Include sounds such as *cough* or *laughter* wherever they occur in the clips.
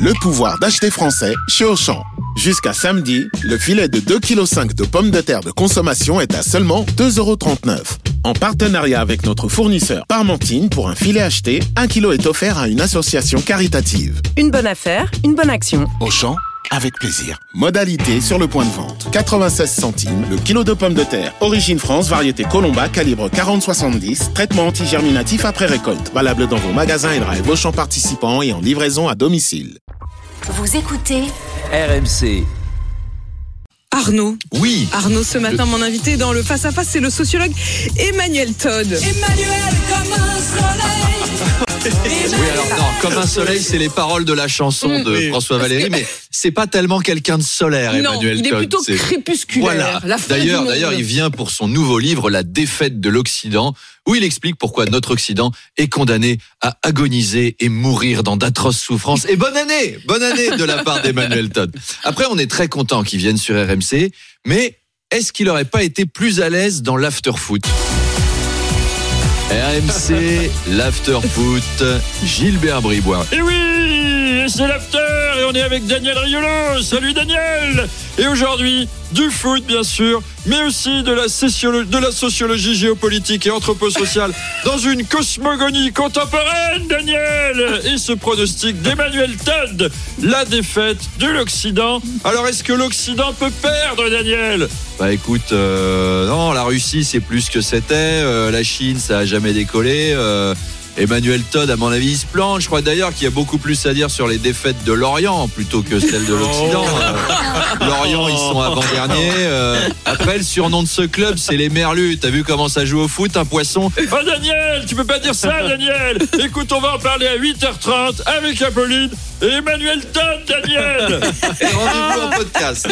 le pouvoir d'acheter français chez Auchan. Jusqu'à samedi, le filet de 2,5 kg de pommes de terre de consommation est à seulement 2,39€. En partenariat avec notre fournisseur Parmentine, pour un filet acheté, 1 kg est offert à une association caritative. Une bonne affaire, une bonne action. Auchan, avec plaisir. Modalité sur le point de vente. 96 centimes le kilo de pommes de terre. Origine France, variété Colomba, calibre 40-70. Traitement antigerminatif après récolte. Valable dans vos magasins et drive Auchan participants et en livraison à domicile. Vous écoutez RMC. Arnaud. Oui. Arnaud, ce matin, mon invité dans le face-à-face, c'est le sociologue Emmanuel Todd. Emmanuel. Oui, alors non, comme un soleil, c'est les paroles de la chanson de. François Valéry, mais c'est pas tellement quelqu'un de solaire, non, Emmanuel il est Todd. plutôt crépusculaire. Voilà. D'ailleurs, d'ailleurs, il vient pour son nouveau livre, La défaite de l'Occident, où il explique pourquoi notre Occident est condamné à agoniser et mourir dans d'atroces souffrances. Et bonne année, bonne année de la part d'Emmanuel Todd. Après, on est très content qu'il vienne sur RMC, mais est-ce qu'il n'aurait pas été plus à l'aise dans l'after-foot RMC, l'after-foot, Gilbert Bribois. Et oui, c'est l'after et on est avec Daniel Riolo. Salut Daniel Et aujourd'hui, du foot bien sûr, mais aussi de la, sociolo- de la sociologie géopolitique et anthroposociale *laughs* dans une cosmogonie contemporaine, Daniel Et ce pronostic d'Emmanuel Todd, la défaite de l'Occident. Alors est-ce que l'Occident peut perdre, Daniel? Bah écoute, euh, non, la Russie c'est plus que c'était, euh, la Chine ça a jamais décollé. euh, Emmanuel Todd, à mon avis, il se plante. Je crois d'ailleurs qu'il y a beaucoup plus à dire sur les défaites de l'Orient plutôt que celles de l'Occident. Euh, L'Orient, ils sont avant-derniers. euh, après, le surnom de ce club, c'est les Merlus. T'as vu comment ça joue au foot, un poisson? Oh Daniel, tu peux pas dire ça Daniel Écoute, on va en parler à 8h30 avec Apolline Emmanuel Todd, Daniel *laughs* Et Rendez-vous en podcast.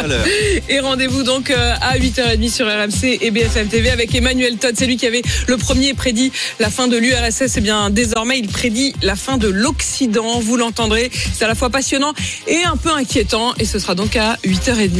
*laughs* Et rendez-vous donc euh, à 8h30 sur RMC et BFM TV avec Emmanuel Todd. C'est lui qui avait le premier prédit la fin de l'URSS. Et bien désormais, il prédit la fin de l'Occident. Vous l'entendrez. C'est à la fois passionnant et un peu inquiétant. Et ce sera donc à 8h30.